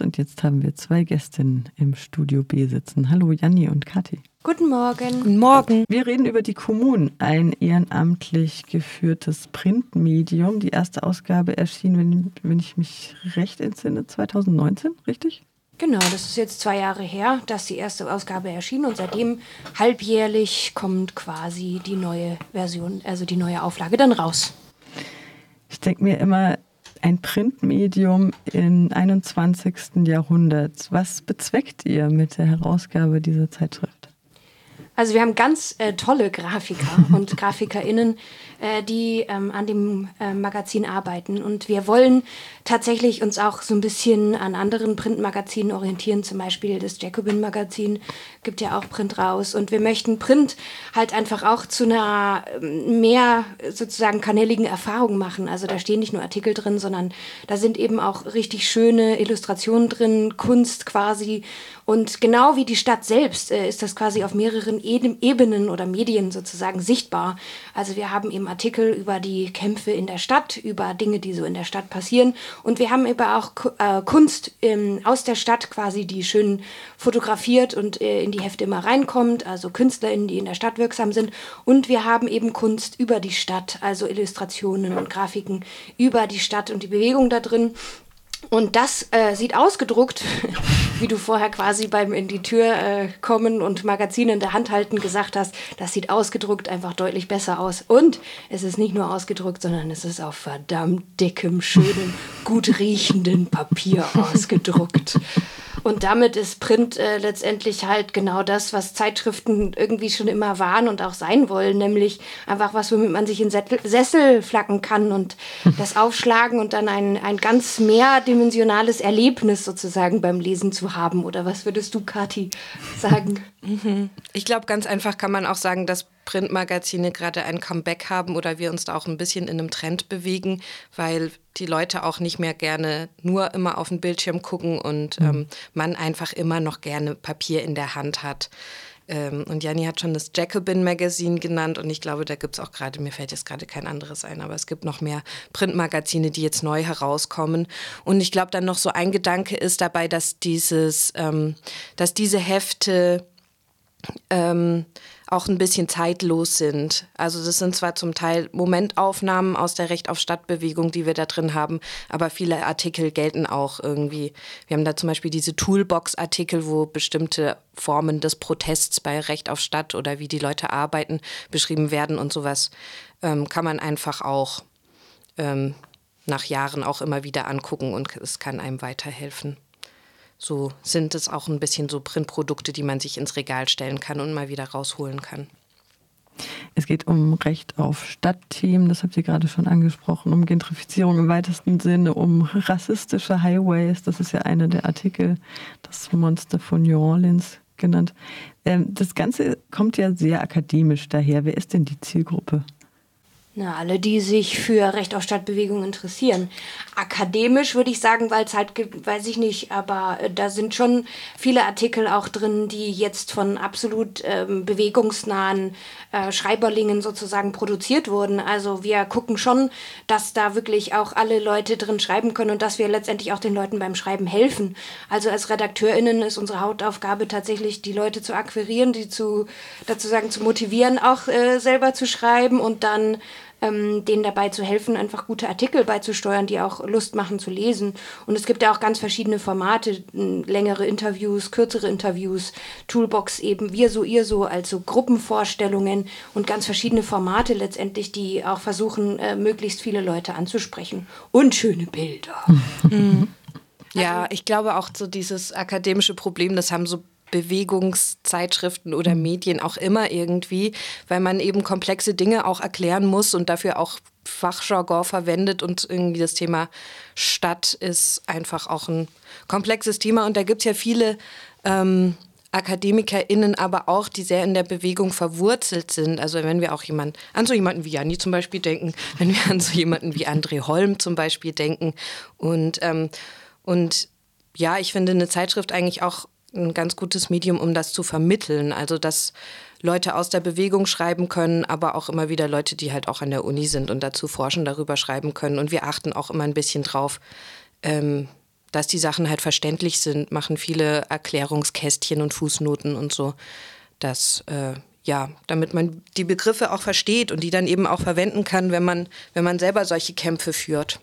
Und jetzt haben wir zwei Gästinnen im Studio B sitzen. Hallo Janni und Kathi. Guten Morgen. Guten Morgen. Wir reden über die Kommunen, ein ehrenamtlich geführtes Printmedium. Die erste Ausgabe erschien, wenn, wenn ich mich recht entsinne, 2019, richtig? Genau, das ist jetzt zwei Jahre her, dass die erste Ausgabe erschien und seitdem halbjährlich kommt quasi die neue Version, also die neue Auflage dann raus. Ich denke mir immer, ein Printmedium im 21. Jahrhundert. Was bezweckt ihr mit der Herausgabe dieser Zeitschrift? Also wir haben ganz äh, tolle Grafiker und GrafikerInnen, äh, die ähm, an dem äh, Magazin arbeiten. Und wir wollen tatsächlich uns auch so ein bisschen an anderen Printmagazinen orientieren. Zum Beispiel das Jacobin-Magazin gibt ja auch Print raus. Und wir möchten Print halt einfach auch zu einer ähm, mehr sozusagen kanäligen Erfahrung machen. Also da stehen nicht nur Artikel drin, sondern da sind eben auch richtig schöne Illustrationen drin, Kunst quasi. Und genau wie die Stadt selbst äh, ist das quasi auf mehreren Ebenen oder Medien sozusagen sichtbar. Also wir haben eben Artikel über die Kämpfe in der Stadt, über Dinge, die so in der Stadt passieren. Und wir haben eben auch äh, Kunst ähm, aus der Stadt quasi, die schön fotografiert und äh, in die Hefte immer reinkommt. Also KünstlerInnen, die in der Stadt wirksam sind. Und wir haben eben Kunst über die Stadt, also Illustrationen und Grafiken über die Stadt und die Bewegung da drin. Und das äh, sieht ausgedruckt, wie du vorher quasi beim in die Tür äh, kommen und Magazine in der Hand halten gesagt hast, das sieht ausgedruckt einfach deutlich besser aus. Und es ist nicht nur ausgedruckt, sondern es ist auf verdammt dickem, schönen, gut riechenden Papier ausgedruckt. Und damit ist Print äh, letztendlich halt genau das, was Zeitschriften irgendwie schon immer waren und auch sein wollen, nämlich einfach was, womit man sich in Sessel, Sessel flacken kann und das aufschlagen und dann ein, ein ganz mehrdimensionales Erlebnis sozusagen beim Lesen zu haben. Oder was würdest du, Kathi, sagen? Mhm. Ich glaube, ganz einfach kann man auch sagen, dass Printmagazine gerade ein Comeback haben oder wir uns da auch ein bisschen in einem Trend bewegen, weil die Leute auch nicht mehr gerne nur immer auf den Bildschirm gucken und mhm. ähm, man einfach immer noch gerne Papier in der Hand hat. Ähm, und Janni hat schon das Jacobin Magazine genannt und ich glaube, da gibt es auch gerade, mir fällt jetzt gerade kein anderes ein, aber es gibt noch mehr Printmagazine, die jetzt neu herauskommen. Und ich glaube, dann noch so ein Gedanke ist dabei, dass dieses, ähm, dass diese Hefte ähm, auch ein bisschen zeitlos sind. Also das sind zwar zum Teil Momentaufnahmen aus der Recht auf Stadtbewegung, die wir da drin haben, aber viele Artikel gelten auch irgendwie. Wir haben da zum Beispiel diese Toolbox-Artikel, wo bestimmte Formen des Protests bei Recht auf Stadt oder wie die Leute arbeiten beschrieben werden und sowas ähm, kann man einfach auch ähm, nach Jahren auch immer wieder angucken und es kann einem weiterhelfen so sind es auch ein bisschen so Printprodukte, die man sich ins Regal stellen kann und mal wieder rausholen kann. Es geht um Recht auf Stadtthemen, das habt ihr gerade schon angesprochen, um Gentrifizierung im weitesten Sinne, um rassistische Highways, das ist ja einer der Artikel, das Monster von New Orleans genannt. Ähm, das Ganze kommt ja sehr akademisch daher. Wer ist denn die Zielgruppe? Na, alle, die sich für Recht auf Stadtbewegung interessieren. Akademisch würde ich sagen, weil es halt weiß ich nicht, aber äh, da sind schon viele Artikel auch drin, die jetzt von absolut ähm, bewegungsnahen äh, Schreiberlingen sozusagen produziert wurden. Also wir gucken schon, dass da wirklich auch alle Leute drin schreiben können und dass wir letztendlich auch den Leuten beim Schreiben helfen. Also als RedakteurInnen ist unsere Hauptaufgabe tatsächlich, die Leute zu akquirieren, die zu, dazu sagen, zu motivieren, auch äh, selber zu schreiben und dann ähm, denen dabei zu helfen, einfach gute Artikel beizusteuern, die auch Lust machen zu lesen. Und es gibt ja auch ganz verschiedene Formate, längere Interviews, kürzere Interviews, Toolbox eben, wir so, ihr so, also Gruppenvorstellungen und ganz verschiedene Formate letztendlich, die auch versuchen, äh, möglichst viele Leute anzusprechen. Und schöne Bilder. Mhm. Ja, ich glaube auch so dieses akademische Problem, das haben so Bewegungszeitschriften oder. Medien auch immer irgendwie, weil man eben komplexe Dinge auch erklären muss und dafür auch Fachjargon verwendet und irgendwie das Thema Stadt ist einfach auch ein komplexes Thema und da gibt es ja viele ähm, AkademikerInnen aber auch, die sehr in der Bewegung verwurzelt sind. Also wenn wir auch jemand, an so jemanden wie Janni zum Beispiel denken, wenn wir an so jemanden wie André Holm zum Beispiel denken und, ähm, und ja, ich finde eine Zeitschrift eigentlich auch ein ganz gutes Medium, um das zu vermitteln. Also dass Leute aus der Bewegung schreiben können, aber auch immer wieder Leute, die halt auch an der Uni sind und dazu forschen, darüber schreiben können. Und wir achten auch immer ein bisschen drauf, ähm, dass die Sachen halt verständlich sind, machen viele Erklärungskästchen und Fußnoten und so. Das, äh, ja, damit man die Begriffe auch versteht und die dann eben auch verwenden kann, wenn man, wenn man selber solche Kämpfe führt.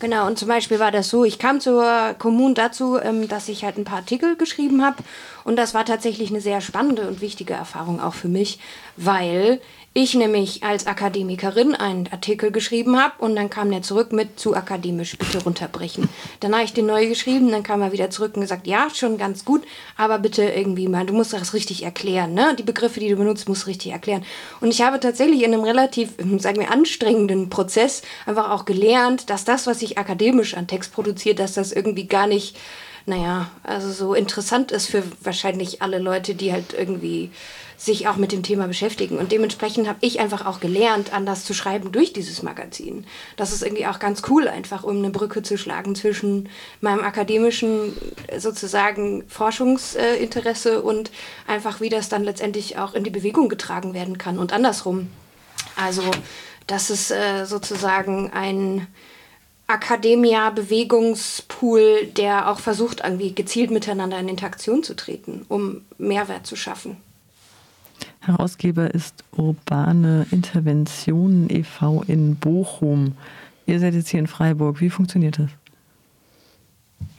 Genau, und zum Beispiel war das so, ich kam zur Kommune dazu, ähm, dass ich halt ein paar Artikel geschrieben habe. Und das war tatsächlich eine sehr spannende und wichtige Erfahrung auch für mich, weil ich nämlich als Akademikerin einen Artikel geschrieben habe und dann kam er zurück mit zu akademisch bitte runterbrechen. Dann habe ich den neu geschrieben, dann kam er wieder zurück und gesagt, ja, schon ganz gut, aber bitte irgendwie mal, du musst das richtig erklären, ne? Die Begriffe, die du benutzt, musst du richtig erklären. Und ich habe tatsächlich in einem relativ, sagen wir, anstrengenden Prozess einfach auch gelernt, dass das, was ich akademisch an Text produziert, dass das irgendwie gar nicht, naja, also so interessant ist für wahrscheinlich alle Leute, die halt irgendwie sich auch mit dem Thema beschäftigen. Und dementsprechend habe ich einfach auch gelernt, anders zu schreiben durch dieses Magazin. Das ist irgendwie auch ganz cool, einfach um eine Brücke zu schlagen zwischen meinem akademischen sozusagen Forschungsinteresse und einfach, wie das dann letztendlich auch in die Bewegung getragen werden kann und andersrum. Also, das ist äh, sozusagen ein Akademia-Bewegungspool, der auch versucht, irgendwie gezielt miteinander in Interaktion zu treten, um Mehrwert zu schaffen. Herausgeber ist Urbane Interventionen e.V. in Bochum. Ihr seid jetzt hier in Freiburg. Wie funktioniert das?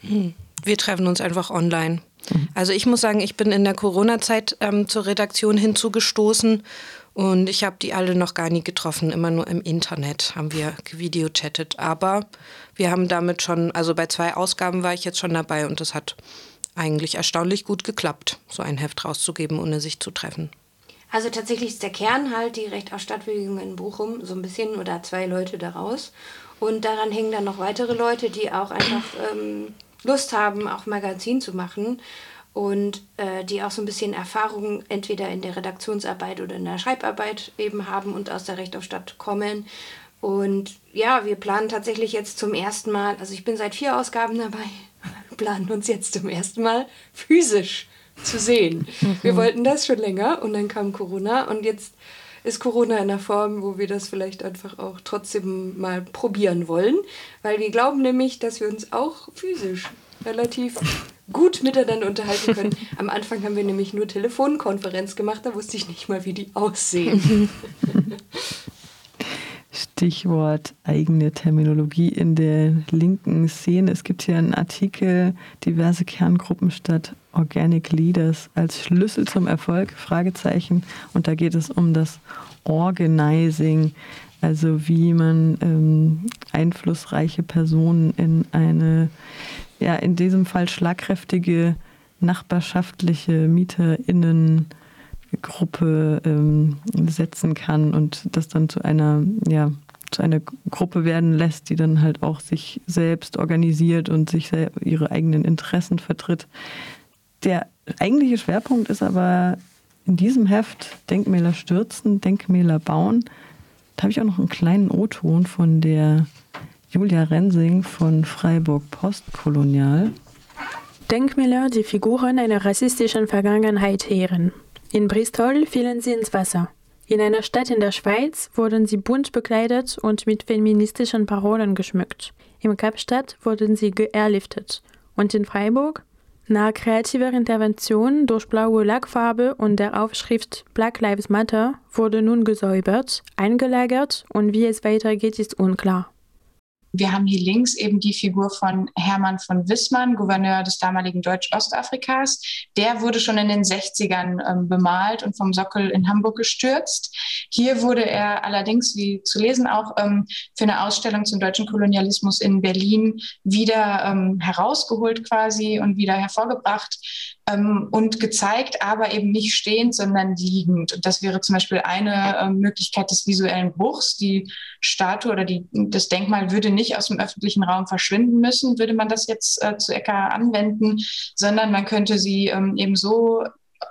Hm. Wir treffen uns einfach online. Mhm. Also ich muss sagen, ich bin in der Corona-Zeit ähm, zur Redaktion hinzugestoßen und ich habe die alle noch gar nie getroffen, immer nur im Internet haben wir videochattet. Aber wir haben damit schon, also bei zwei Ausgaben war ich jetzt schon dabei und das hat eigentlich erstaunlich gut geklappt, so ein Heft rauszugeben, ohne sich zu treffen. Also tatsächlich ist der Kern halt die Recht auf Stadtbewegung in Bochum, so ein bisschen oder zwei Leute daraus. Und daran hängen dann noch weitere Leute, die auch einfach ähm, Lust haben, auch Magazin zu machen und äh, die auch so ein bisschen Erfahrung entweder in der Redaktionsarbeit oder in der Schreibarbeit eben haben und aus der Recht auf Stadt kommen. Und ja, wir planen tatsächlich jetzt zum ersten Mal, also ich bin seit vier Ausgaben dabei, planen uns jetzt zum ersten Mal physisch zu sehen. Mhm. Wir wollten das schon länger und dann kam Corona und jetzt ist Corona in der Form, wo wir das vielleicht einfach auch trotzdem mal probieren wollen, weil wir glauben nämlich, dass wir uns auch physisch relativ gut miteinander unterhalten können. Am Anfang haben wir nämlich nur Telefonkonferenz gemacht, da wusste ich nicht mal, wie die aussehen. Stichwort eigene Terminologie in der linken Szene. Es gibt hier einen Artikel, diverse Kerngruppen statt Organic Leaders als Schlüssel zum Erfolg, Fragezeichen. Und da geht es um das Organizing, also wie man ähm, einflussreiche Personen in eine, ja, in diesem Fall schlagkräftige nachbarschaftliche MieterInnen Gruppe ähm, setzen kann und das dann zu einer, ja, zu einer Gruppe werden lässt, die dann halt auch sich selbst organisiert und sich ihre eigenen Interessen vertritt. Der eigentliche Schwerpunkt ist aber in diesem Heft Denkmäler stürzen, Denkmäler bauen. Da habe ich auch noch einen kleinen O-Ton von der Julia Rensing von Freiburg Postkolonial. Denkmäler, die Figuren einer rassistischen Vergangenheit ehren. In Bristol fielen sie ins Wasser. In einer Stadt in der Schweiz wurden sie bunt bekleidet und mit feministischen Parolen geschmückt. Im Kapstadt wurden sie geairliftet. Und in Freiburg? Nach kreativer Intervention durch blaue Lackfarbe und der Aufschrift Black Lives Matter wurde nun gesäubert, eingelagert und wie es weitergeht, ist unklar. Wir haben hier links eben die Figur von Hermann von Wissmann, Gouverneur des damaligen Deutsch-Ostafrikas. Der wurde schon in den 60ern ähm, bemalt und vom Sockel in Hamburg gestürzt. Hier wurde er allerdings, wie zu lesen auch, ähm, für eine Ausstellung zum deutschen Kolonialismus in Berlin wieder ähm, herausgeholt quasi und wieder hervorgebracht ähm, und gezeigt, aber eben nicht stehend, sondern liegend. Und das wäre zum Beispiel eine äh, Möglichkeit des visuellen Bruchs. Die Statue oder die, das Denkmal würde nicht aus dem öffentlichen Raum verschwinden müssen, würde man das jetzt äh, zu Ecker anwenden, sondern man könnte sie ähm, eben so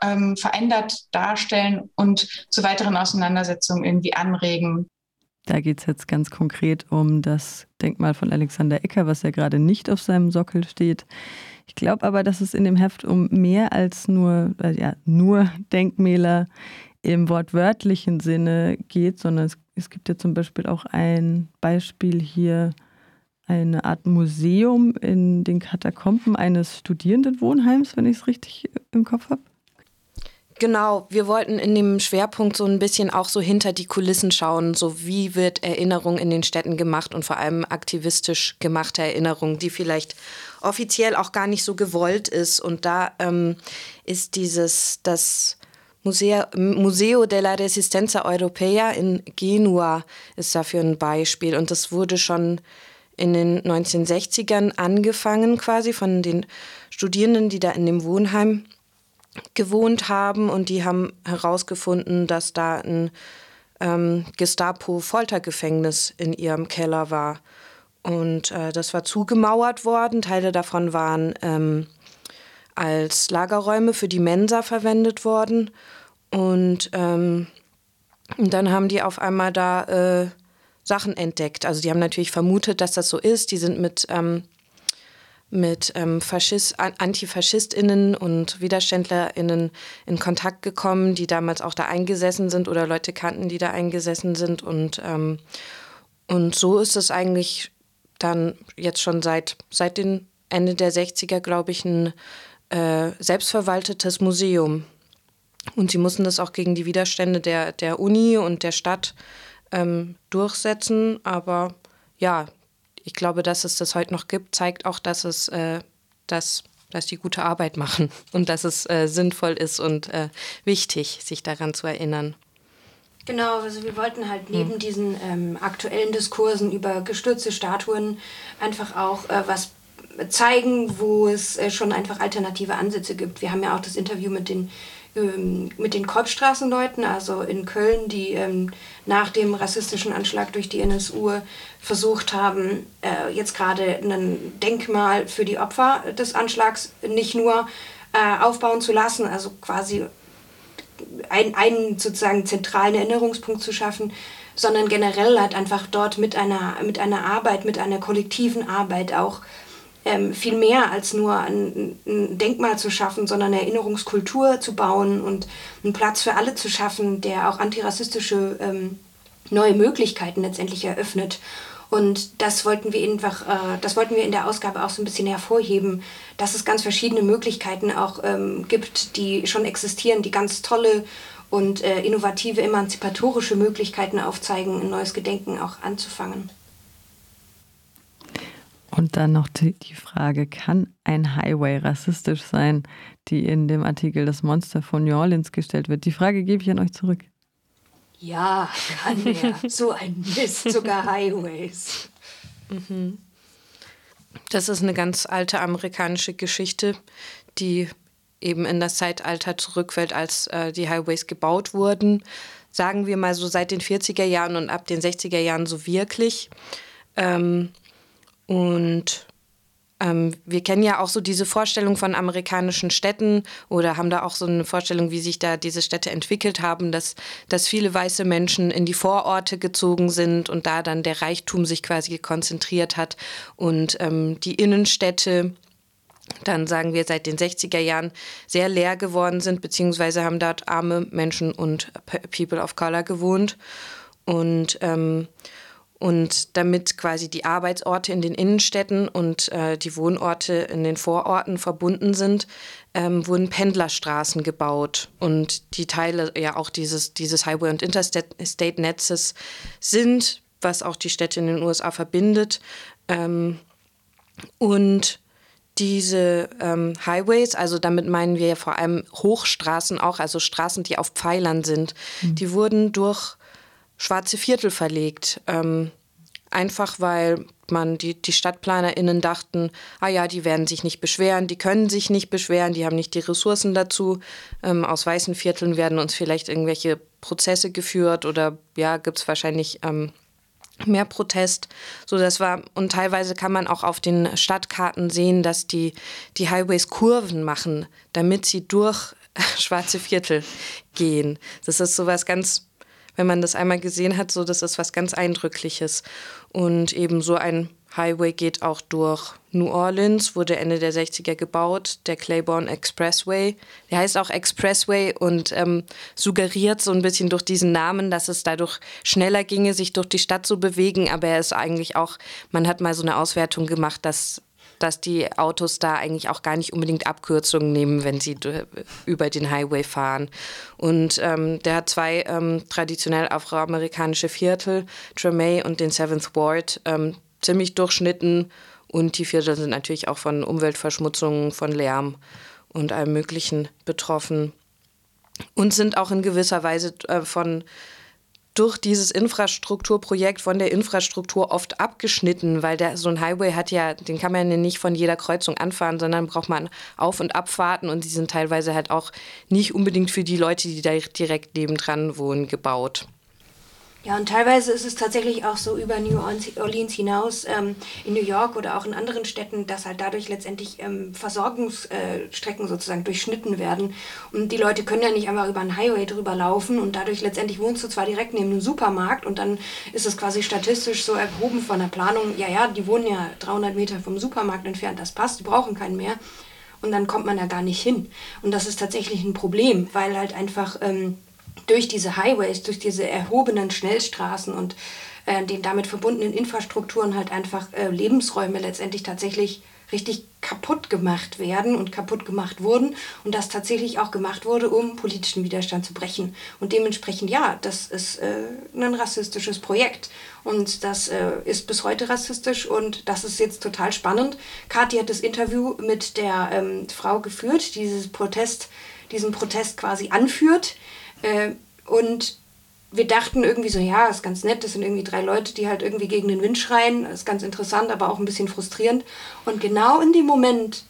ähm, verändert darstellen und zu weiteren Auseinandersetzungen irgendwie anregen. Da geht es jetzt ganz konkret um das Denkmal von Alexander Ecker, was ja gerade nicht auf seinem Sockel steht. Ich glaube aber, dass es in dem Heft um mehr als nur, äh, ja, nur Denkmäler im wortwörtlichen Sinne geht, sondern es, es gibt ja zum Beispiel auch ein Beispiel hier eine Art Museum in den Katakomben eines Studierendenwohnheims, wenn ich es richtig im Kopf habe. Genau, wir wollten in dem Schwerpunkt so ein bisschen auch so hinter die Kulissen schauen, so wie wird Erinnerung in den Städten gemacht und vor allem aktivistisch gemachte Erinnerung, die vielleicht offiziell auch gar nicht so gewollt ist. Und da ähm, ist dieses, das Museo, Museo della Resistenza Europea in Genua ist dafür ein Beispiel. Und das wurde schon in den 1960ern angefangen, quasi von den Studierenden, die da in dem Wohnheim gewohnt haben und die haben herausgefunden, dass da ein ähm, Gestapo-Foltergefängnis in ihrem Keller war. Und äh, das war zugemauert worden. Teile davon waren ähm, als Lagerräume für die Mensa verwendet worden. Und, ähm, dann haben die auf einmal da äh, Sachen entdeckt. Also die haben natürlich vermutet, dass das so ist. Die sind mit ähm, mit ähm, Faschist, AntifaschistInnen und WiderständlerInnen in Kontakt gekommen, die damals auch da eingesessen sind oder Leute kannten, die da eingesessen sind. Und, ähm, und so ist es eigentlich dann jetzt schon seit, seit den Ende der 60er, glaube ich, ein äh, selbstverwaltetes Museum. Und sie mussten das auch gegen die Widerstände der, der Uni und der Stadt ähm, durchsetzen. Aber ja, ich glaube, dass es das heute noch gibt, zeigt auch, dass es äh, dass, dass die gute Arbeit machen und dass es äh, sinnvoll ist und äh, wichtig, sich daran zu erinnern. Genau, also wir wollten halt neben hm. diesen ähm, aktuellen Diskursen über gestürzte Statuen einfach auch äh, was zeigen, wo es äh, schon einfach alternative Ansätze gibt. Wir haben ja auch das Interview mit den ähm, mit den Kolbstraßenleuten, also in Köln, die ähm, nach dem rassistischen Anschlag durch die NSU versucht haben, äh, jetzt gerade ein Denkmal für die Opfer des Anschlags nicht nur äh, aufbauen zu lassen, also quasi ein, einen sozusagen zentralen Erinnerungspunkt zu schaffen, sondern generell halt einfach dort mit einer, mit einer Arbeit, mit einer kollektiven Arbeit auch ähm, viel mehr als nur ein, ein, Denkmal zu schaffen, sondern eine Erinnerungskultur zu bauen und einen Platz für alle zu schaffen, der auch antirassistische ähm, neue Möglichkeiten letztendlich eröffnet. Und das wollten wir einfach, äh, das wollten wir in der Ausgabe auch so ein bisschen hervorheben, dass es ganz verschiedene Möglichkeiten auch ähm, gibt, die schon existieren, die ganz tolle und äh, innovative, emanzipatorische Möglichkeiten aufzeigen, ein neues Gedenken auch anzufangen. Und dann noch die, die, Frage, kann ein Highway rassistisch sein, die in dem Artikel Das Monster von New Orleans gestellt wird? Die Frage gebe ich an euch zurück. Ja, kann er. so ein Mist, sogar Highways. Mhm. Das ist eine ganz alte amerikanische Geschichte, die eben in das Zeitalter zurückfällt, als äh, die Highways gebaut wurden. Sagen wir mal so seit den 40er Jahren und ab den 60er Jahren so wirklich. Ähm, und ähm, wir kennen ja auch so diese Vorstellung von amerikanischen Städten oder haben da auch so eine Vorstellung, wie sich da diese Städte entwickelt haben, dass, dass viele weiße Menschen in die Vororte gezogen sind und da dann der Reichtum sich quasi konzentriert hat und ähm, die Innenstädte dann sagen wir seit den 60er Jahren sehr leer geworden sind, beziehungsweise haben dort arme Menschen und People of Color gewohnt. Und ähm, und damit quasi die Arbeitsorte in den Innenstädten und äh, die Wohnorte in den Vororten verbunden sind, ähm, wurden Pendlerstraßen gebaut. Und die Teile ja auch dieses, dieses Highway- und Interstate-Netzes sind, was auch die Städte in den USA verbindet. Ähm, und diese ähm, Highways, also damit meinen wir ja vor allem Hochstraßen auch, also Straßen, die auf Pfeilern sind, mhm. die wurden durch schwarze Viertel verlegt. Ähm, einfach weil man die, die StadtplanerInnen dachten, ah ja, die werden sich nicht beschweren, die können sich nicht beschweren, die haben nicht die Ressourcen dazu. Ähm, aus weißen Vierteln werden uns vielleicht irgendwelche Prozesse geführt oder ja, gibt es wahrscheinlich ähm, mehr Protest. So, das war, und teilweise kann man auch auf den Stadtkarten sehen, dass die, die Highways Kurven machen, damit sie durch schwarze Viertel gehen. Das ist sowas ganz wenn man das einmal gesehen hat, so das ist was ganz Eindrückliches. Und eben so ein Highway geht auch durch New Orleans, wurde Ende der 60er gebaut, der Claiborne Expressway. Der heißt auch Expressway und ähm, suggeriert so ein bisschen durch diesen Namen, dass es dadurch schneller ginge, sich durch die Stadt zu bewegen. Aber er ist eigentlich auch, man hat mal so eine Auswertung gemacht, dass dass die Autos da eigentlich auch gar nicht unbedingt Abkürzungen nehmen, wenn sie über den Highway fahren. Und ähm, der hat zwei ähm, traditionell afroamerikanische Viertel, Tremay und den Seventh Ward, ähm, ziemlich durchschnitten. Und die Viertel sind natürlich auch von Umweltverschmutzungen, von Lärm und allem Möglichen betroffen. Und sind auch in gewisser Weise äh, von durch dieses Infrastrukturprojekt von der Infrastruktur oft abgeschnitten, weil der, so ein Highway hat ja, den kann man ja nicht von jeder Kreuzung anfahren, sondern braucht man Auf- und Abfahrten und die sind teilweise halt auch nicht unbedingt für die Leute, die da direkt nebendran wohnen, gebaut. Ja, und teilweise ist es tatsächlich auch so über New Orleans hinaus ähm, in New York oder auch in anderen Städten, dass halt dadurch letztendlich ähm, Versorgungsstrecken äh, sozusagen durchschnitten werden. Und die Leute können ja nicht einfach über einen Highway drüber laufen und dadurch letztendlich wohnst du zwar direkt neben einem Supermarkt und dann ist es quasi statistisch so erhoben von der Planung, ja, ja, die wohnen ja 300 Meter vom Supermarkt entfernt, das passt, die brauchen keinen mehr. Und dann kommt man da gar nicht hin. Und das ist tatsächlich ein Problem, weil halt einfach... Ähm, durch diese Highways, durch diese erhobenen Schnellstraßen und äh, den damit verbundenen Infrastrukturen halt einfach äh, Lebensräume letztendlich tatsächlich richtig kaputt gemacht werden und kaputt gemacht wurden und das tatsächlich auch gemacht wurde, um politischen Widerstand zu brechen. Und dementsprechend, ja, das ist äh, ein rassistisches Projekt und das äh, ist bis heute rassistisch und das ist jetzt total spannend. Kathi hat das Interview mit der ähm, Frau geführt, die dieses Protest, diesen Protest quasi anführt äh, und wir dachten irgendwie so, ja, ist ganz nett, das sind irgendwie drei Leute, die halt irgendwie gegen den Wind schreien. Ist ganz interessant, aber auch ein bisschen frustrierend. Und genau in dem Moment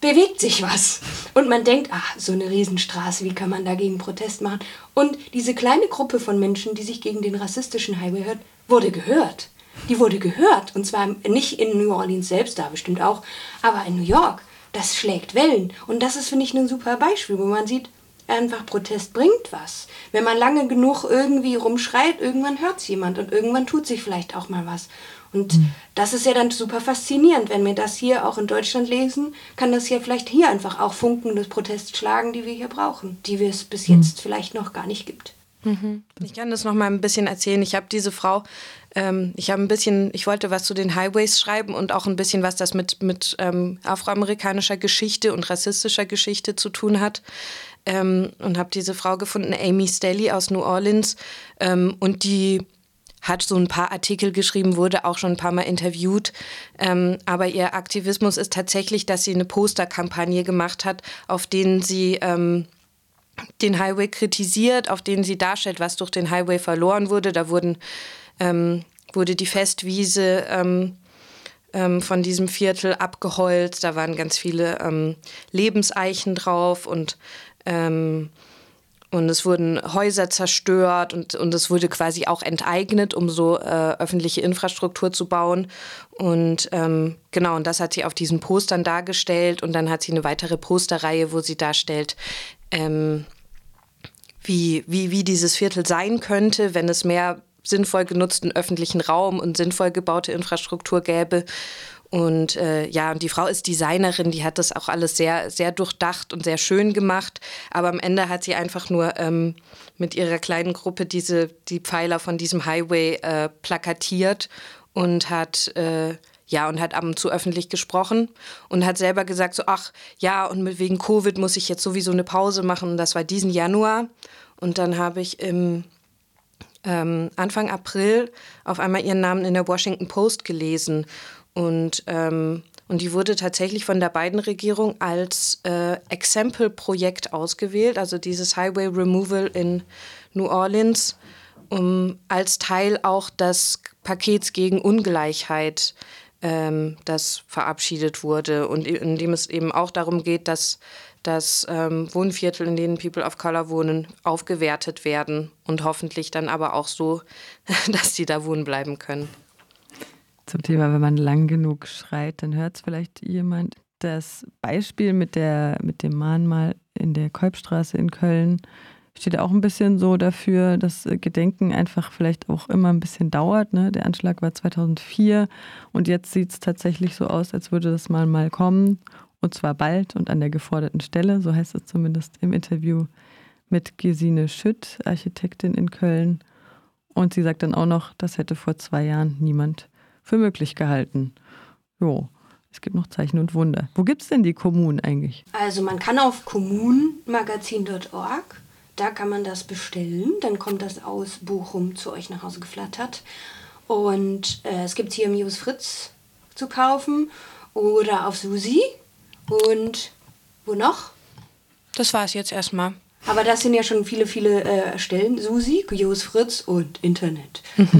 bewegt sich was. Und man denkt, ach, so eine Riesenstraße, wie kann man dagegen Protest machen? Und diese kleine Gruppe von Menschen, die sich gegen den rassistischen Highway hört, wurde gehört. Die wurde gehört. Und zwar nicht in New Orleans selbst, da bestimmt auch, aber in New York. Das schlägt Wellen. Und das ist, finde ich, ein super Beispiel, wo man sieht, einfach Protest bringt was. Wenn man lange genug irgendwie rumschreit, irgendwann hört es jemand und irgendwann tut sich vielleicht auch mal was. Und mhm. das ist ja dann super faszinierend. Wenn wir das hier auch in Deutschland lesen, kann das ja vielleicht hier einfach auch Funken des Protests schlagen, die wir hier brauchen, die wir es bis jetzt mhm. vielleicht noch gar nicht gibt. Mhm. Ich kann das noch mal ein bisschen erzählen. Ich habe diese Frau, ähm, ich habe ein bisschen, ich wollte was zu den Highways schreiben und auch ein bisschen was das mit, mit ähm, afroamerikanischer Geschichte und rassistischer Geschichte zu tun hat ähm, und habe diese Frau gefunden, Amy Stelly aus New Orleans. Ähm, und die hat so ein paar Artikel geschrieben, wurde auch schon ein paar Mal interviewt. Ähm, aber ihr Aktivismus ist tatsächlich, dass sie eine Posterkampagne gemacht hat, auf denen sie ähm, den Highway kritisiert, auf denen sie darstellt, was durch den Highway verloren wurde. Da wurden, ähm, wurde die Festwiese ähm, ähm, von diesem Viertel abgeholzt. Da waren ganz viele ähm, Lebenseichen drauf und ähm, und es wurden Häuser zerstört und, und es wurde quasi auch enteignet, um so äh, öffentliche Infrastruktur zu bauen. Und ähm, genau, und das hat sie auf diesen Postern dargestellt. Und dann hat sie eine weitere Posterreihe, wo sie darstellt, ähm, wie, wie, wie dieses Viertel sein könnte, wenn es mehr sinnvoll genutzten öffentlichen Raum und sinnvoll gebaute Infrastruktur gäbe. Und äh, ja, die Frau ist Designerin, die hat das auch alles sehr, sehr durchdacht und sehr schön gemacht. Aber am Ende hat sie einfach nur ähm, mit ihrer kleinen Gruppe diese, die Pfeiler von diesem Highway äh, plakatiert und hat äh, ja, und hat ab und zu öffentlich gesprochen und hat selber gesagt, so, ach ja, und wegen Covid muss ich jetzt sowieso eine Pause machen. Und das war diesen Januar. Und dann habe ich im ähm, Anfang April auf einmal ihren Namen in der Washington Post gelesen. Und, ähm, und die wurde tatsächlich von der Biden-Regierung als äh, Example-Projekt ausgewählt, also dieses Highway Removal in New Orleans, um als Teil auch des Pakets gegen Ungleichheit, ähm, das verabschiedet wurde. Und in dem es eben auch darum geht, dass dass ähm, Wohnviertel, in denen People of Color wohnen, aufgewertet werden und hoffentlich dann aber auch so, dass sie da wohnen bleiben können zum Thema, wenn man lang genug schreit, dann hört es vielleicht jemand. Das Beispiel mit, der, mit dem Mahnmal in der Kolbstraße in Köln steht auch ein bisschen so dafür, dass Gedenken einfach vielleicht auch immer ein bisschen dauert. Ne? Der Anschlag war 2004 und jetzt sieht es tatsächlich so aus, als würde das mal mal kommen und zwar bald und an der geforderten Stelle, so heißt es zumindest im Interview mit Gesine Schütt, Architektin in Köln. Und sie sagt dann auch noch, das hätte vor zwei Jahren niemand für möglich gehalten. Jo, es gibt noch Zeichen und Wunder. Wo gibt es denn die Kommunen eigentlich? Also man kann auf kommunenmagazin.org, da kann man das bestellen. Dann kommt das aus Bochum zu euch nach Hause geflattert. Und äh, es gibt hier im Jus Fritz zu kaufen oder auf Susi. Und wo noch? Das war es jetzt erstmal. Aber das sind ja schon viele, viele äh, Stellen. Susi, Jos Fritz und Internet.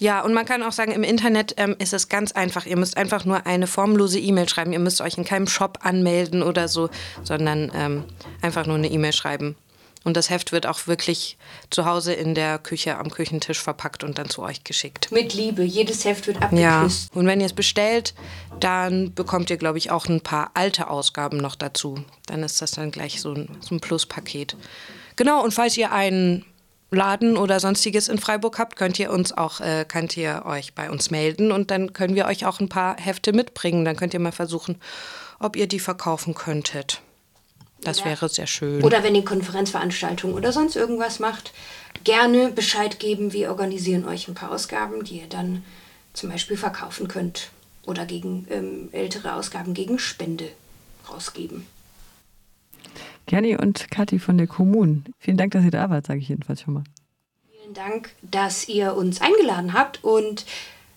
Ja, und man kann auch sagen, im Internet ähm, ist es ganz einfach. Ihr müsst einfach nur eine formlose E-Mail schreiben. Ihr müsst euch in keinem Shop anmelden oder so, sondern ähm, einfach nur eine E-Mail schreiben. Und das Heft wird auch wirklich zu Hause in der Küche am Küchentisch verpackt und dann zu euch geschickt. Mit Liebe. Jedes Heft wird Ja, abgeküsst. und wenn ihr es bestellt, dann bekommt ihr, glaube ich, auch ein paar alte Ausgaben noch dazu. Dann ist das dann gleich so ein, so ein Pluspaket. Genau, und falls ihr einen Laden oder sonstiges in Freiburg habt, könnt ihr uns auch, äh, könnt ihr euch bei uns melden und dann können wir euch auch ein paar Hefte mitbringen. Dann könnt ihr mal versuchen, ob ihr die verkaufen könntet. Das Oder- wäre sehr schön. Oder wenn ihr Konferenzveranstaltungen oder sonst irgendwas macht, gerne Bescheid geben. Wir organisieren euch ein paar Ausgaben, die ihr dann zum Beispiel verkaufen könnt. Oder gegen ähm, ältere Ausgaben gegen Spende rausgeben. Gerni und Kathi von der Kommunen. Vielen Dank, dass ihr da wart, sage ich jedenfalls schon mal. Vielen Dank, dass ihr uns eingeladen habt und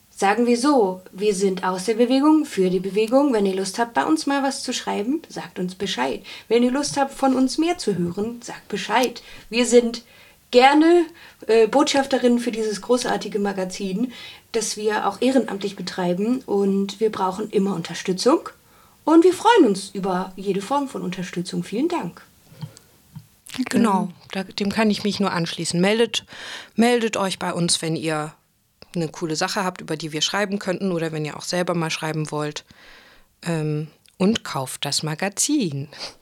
sagen wir so, wir sind aus der Bewegung, für die Bewegung. Wenn ihr Lust habt, bei uns mal was zu schreiben, sagt uns Bescheid. Wenn ihr Lust habt, von uns mehr zu hören, sagt Bescheid. Wir sind gerne äh, Botschafterinnen für dieses großartige Magazin, das wir auch ehrenamtlich betreiben und wir brauchen immer Unterstützung. Und wir freuen uns über jede Form von Unterstützung. Vielen Dank. Genau, da, dem kann ich mich nur anschließen. Meldet, meldet euch bei uns, wenn ihr eine coole Sache habt, über die wir schreiben könnten oder wenn ihr auch selber mal schreiben wollt. Ähm, und kauft das Magazin.